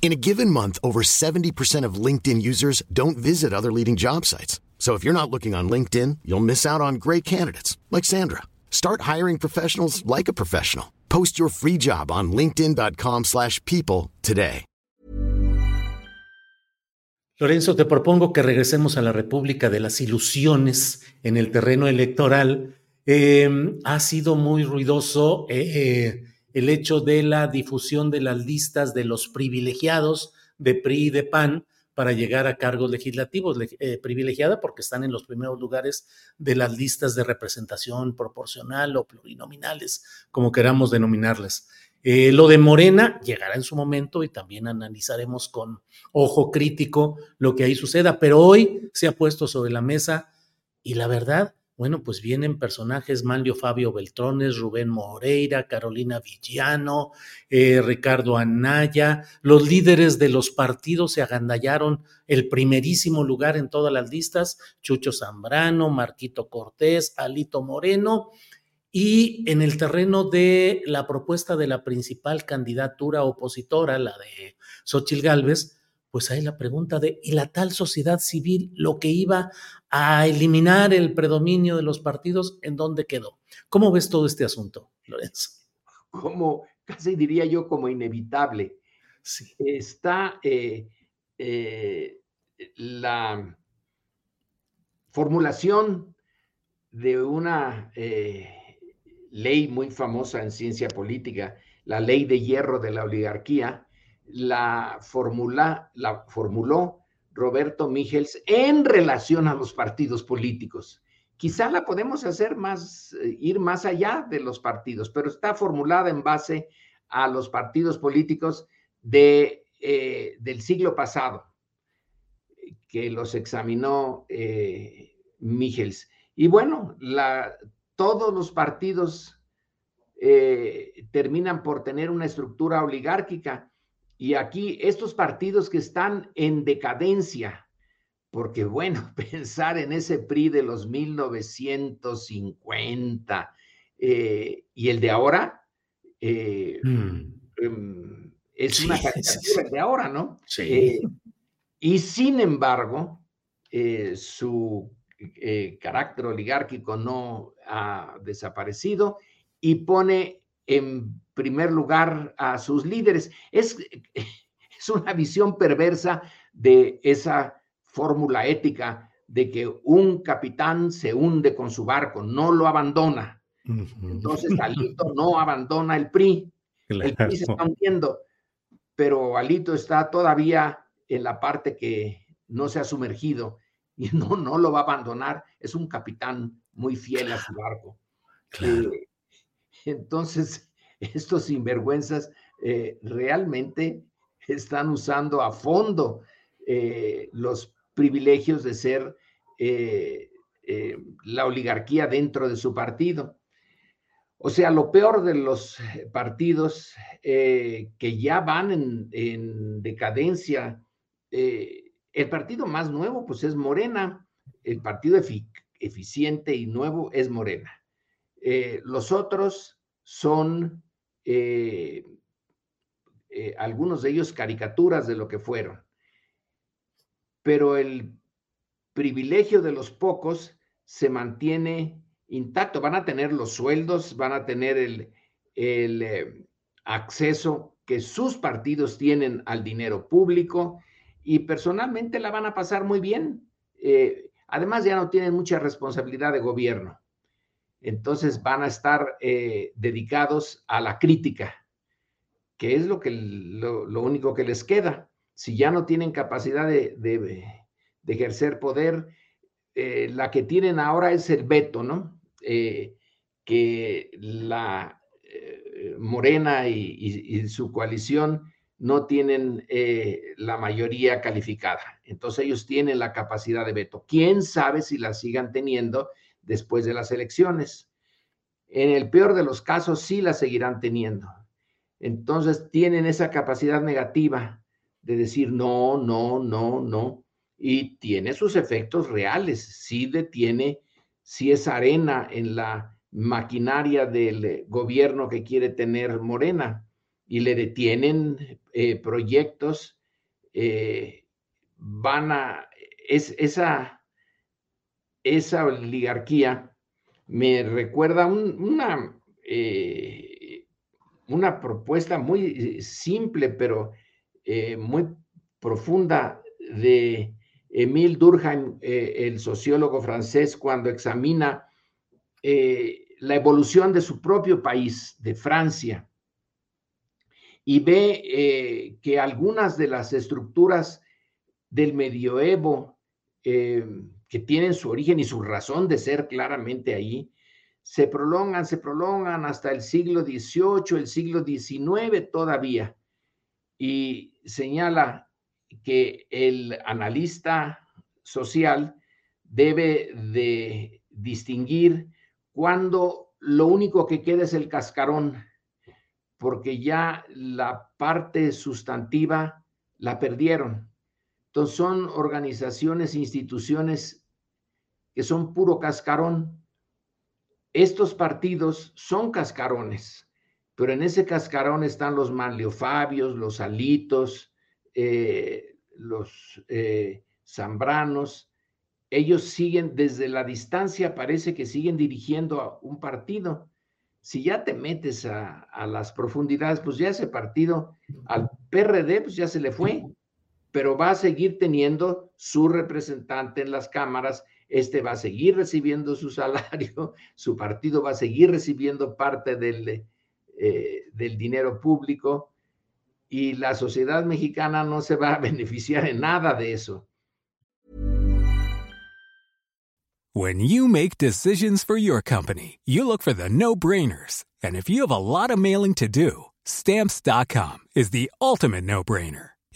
In a given month, over 70% of LinkedIn users don't visit other leading job sites. So if you're not looking on LinkedIn, you'll miss out on great candidates like Sandra. Start hiring professionals like a professional. Post your free job on linkedin.com/people today. Lorenzo, te propongo que regresemos a la República de las Ilusiones en el terreno electoral. Eh, ha sido muy ruidoso eh, eh, el hecho de la difusión de las listas de los privilegiados de PRI y de PAN para llegar a cargos legislativos, eh, privilegiada porque están en los primeros lugares de las listas de representación proporcional o plurinominales, como queramos denominarles. Eh, lo de Morena llegará en su momento y también analizaremos con ojo crítico lo que ahí suceda, pero hoy se ha puesto sobre la mesa y la verdad, bueno, pues vienen personajes Manlio Fabio Beltrones, Rubén Moreira, Carolina Villano, eh, Ricardo Anaya, los líderes de los partidos se agandallaron el primerísimo lugar en todas las listas, Chucho Zambrano, Marquito Cortés, Alito Moreno, y en el terreno de la propuesta de la principal candidatura opositora, la de Xochil Gálvez, pues hay la pregunta de, ¿y la tal sociedad civil, lo que iba a eliminar el predominio de los partidos, en dónde quedó? ¿Cómo ves todo este asunto, Lorenzo? Como, casi diría yo, como inevitable. Sí. Está eh, eh, la formulación de una eh, ley muy famosa en ciencia política, la ley de hierro de la oligarquía, la, formuló Roberto Mígels en relación a los partidos políticos. Quizá la podemos hacer más, eh, ir más allá de los partidos, pero está formulada en base a los partidos políticos de, eh, del siglo pasado, que los examinó eh. Y bueno, todos los partidos eh, terminan por tener una estructura oligárquica y aquí estos partidos que están en decadencia, porque bueno, pensar en ese PRI de los 1950 eh, y el de ahora eh, mm. Em, es sí, una caricatura sí. de ahora, ¿no? Sí. Eh, y sin embargo, eh, su carácter oligárquico no ha desaparecido y pone en primer lugar a sus líderes. Es, es una visión perversa de esa fórmula ética de que un capitán se hunde con su barco, no lo abandona. Entonces Alito no abandona el PRI. Claro. El PRI se está hundiendo, pero Alito está todavía en la parte que no se ha sumergido y no, no lo va a abandonar. Es un capitán muy fiel a su barco. Claro. Eh, entonces, estos sinvergüenzas eh, realmente están usando a fondo eh, los privilegios de ser eh, la oligarquía dentro de su partido. O sea, lo peor de los partidos que ya van en, en decadencia, el partido más nuevo pues es Morena, el partido efic eficiente y nuevo es Morena. Los otros son eh, eh, algunos de ellos caricaturas de lo que fueron. Pero el privilegio de los pocos se mantiene intacto. Van a tener los sueldos, van a tener el, eh, acceso que sus partidos tienen al dinero público y personalmente la van a pasar muy bien. además ya no tienen mucha responsabilidad de gobierno. Entonces van a estar eh, dedicados a la crítica, que es lo, que, lo, único que les queda. Si ya no tienen capacidad de, de, ejercer poder, eh, la que tienen ahora es el veto, ¿no? que la Morena y su coalición no tienen eh, la mayoría calificada. Entonces ellos tienen la capacidad de veto. ¿Quién sabe si la sigan teniendo después de las elecciones? En el peor de los casos sí la seguirán teniendo. Entonces tienen esa capacidad negativa de decir no, no, no, no. Y tiene sus efectos reales. Sí detiene, sí es arena en la maquinaria del gobierno que quiere tener Morena y le detienen eh, proyectos, eh, van a, es, esa, esa oligarquía me recuerda una, eh, una propuesta muy simple, pero muy profunda de Emile Durkheim, el sociólogo francés, cuando examina la evolución de su propio país, de Francia, y ve eh, que algunas de las estructuras del medioevo eh, que tienen su origen y su razón de ser claramente ahí, se prolongan, se prolongan hasta el siglo XVIII, el siglo XIX todavía. Y señala que el analista social debe de distinguir cuando lo único que queda es el cascarón porque ya la parte sustantiva la perdieron. Entonces son organizaciones, instituciones que son puro cascarón. Estos partidos son cascarones, pero en ese cascarón están los manliofabios, los alitos, eh, los eh, zambranos. Ellos siguen desde la distancia, parece que siguen dirigiendo a un partido si ya te metes a, las profundidades, pues ya ese partido al PRD, pues ya se le fue, pero va a seguir teniendo su representante en las cámaras, este va a seguir recibiendo su salario, su partido va a seguir recibiendo parte del, eh, del dinero público y la sociedad mexicana no se va a beneficiar en nada de eso. When you make decisions for your company, you look for the no-brainers. And if you have a lot of mailing to do, stamps.com is the ultimate no-brainer.